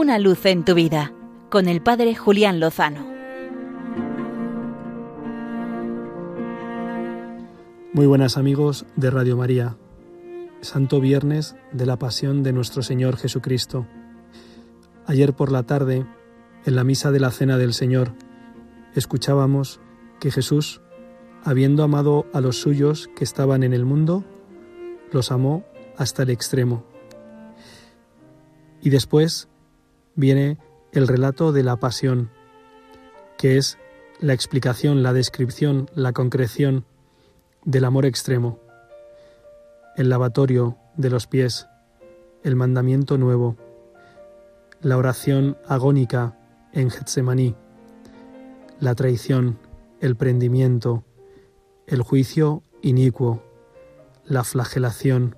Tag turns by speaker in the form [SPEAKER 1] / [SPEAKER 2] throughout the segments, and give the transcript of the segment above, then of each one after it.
[SPEAKER 1] Una luz en tu vida con el Padre Julián Lozano.
[SPEAKER 2] Muy buenas amigos de Radio María. Santo Viernes de la Pasión de nuestro Señor Jesucristo. Ayer por la tarde, en la misa de la Cena del Señor, escuchábamos que Jesús, habiendo amado a los suyos que estaban en el mundo, los amó hasta el extremo. Y después viene el relato de la pasión, que es la explicación, la descripción, la concreción del amor extremo, el lavatorio de los pies, el mandamiento nuevo, la oración agónica en Getsemaní, la traición, el prendimiento, el juicio inicuo, la flagelación,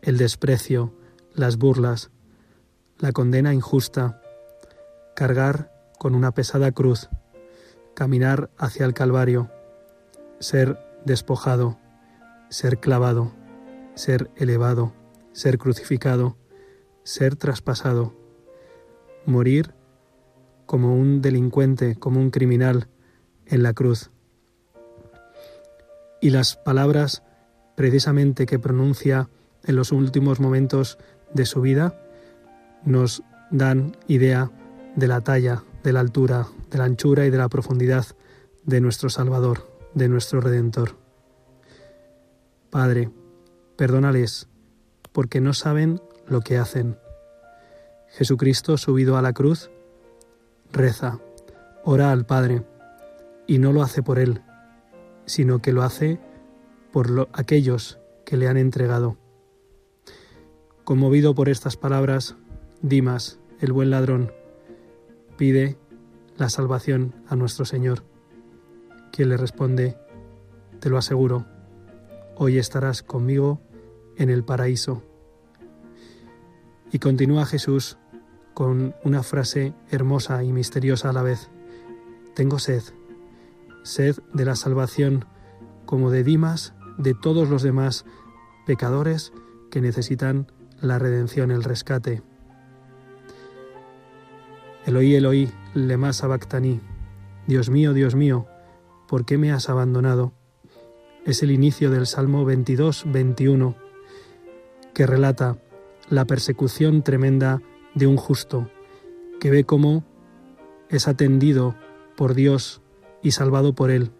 [SPEAKER 2] el desprecio, las burlas, la condena injusta, cargar con una pesada cruz, caminar hacia el Calvario, ser despojado, ser clavado, ser elevado, ser crucificado, ser traspasado, morir como un delincuente, como un criminal en la cruz. Y las palabras precisamente que pronuncia en los últimos momentos de su vida nos dan idea de la talla, de la altura, de la anchura y de la profundidad de nuestro Salvador, de nuestro Redentor. Padre, perdónales, porque no saben lo que hacen. Jesucristo subido a la cruz, reza, ora al Padre, y no lo hace por Él, sino que lo hace por aquellos que le han entregado. Conmovido por estas palabras, Dimas, el buen ladrón, pide la salvación a nuestro Señor, quien le responde, te lo aseguro, hoy estarás conmigo en el paraíso. Y continúa Jesús con una frase hermosa y misteriosa a la vez. Tengo sed, sed de la salvación, como de Dimas, de todos los demás pecadores que necesitan la redención, el rescate. Eloí, Eloí, lema sabactani. Dios mío, Dios mío, ¿por qué me has abandonado? Es el inicio del Salmo 22, 21, que relata la persecución tremenda de un justo, que ve cómo es atendido por Dios y salvado por Él,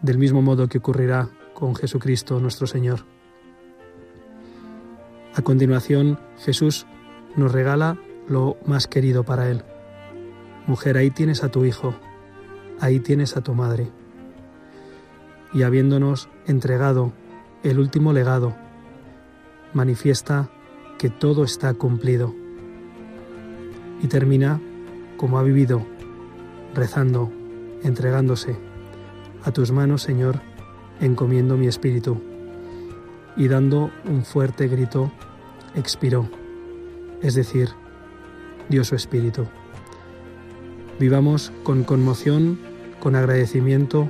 [SPEAKER 2] del mismo modo que ocurrirá con Jesucristo nuestro Señor. A continuación, Jesús nos regala lo más querido para Él. Mujer, ahí tienes a tu hijo, ahí tienes a tu madre. Y habiéndonos entregado el último legado, manifiesta que todo está cumplido. Y termina como ha vivido, rezando, entregándose. A tus manos, Señor, encomiendo mi espíritu. Y dando un fuerte grito, expiró, es decir, dio su espíritu. Vivamos con conmoción, con agradecimiento,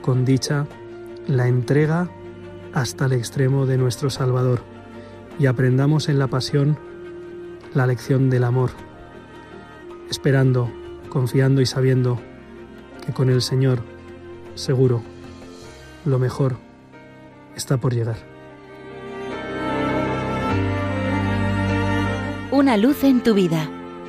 [SPEAKER 2] con dicha, la entrega hasta el extremo de nuestro Salvador y aprendamos en la pasión la lección del amor, esperando, confiando y sabiendo que con el Señor, seguro, lo mejor está por llegar.
[SPEAKER 1] Una luz en tu vida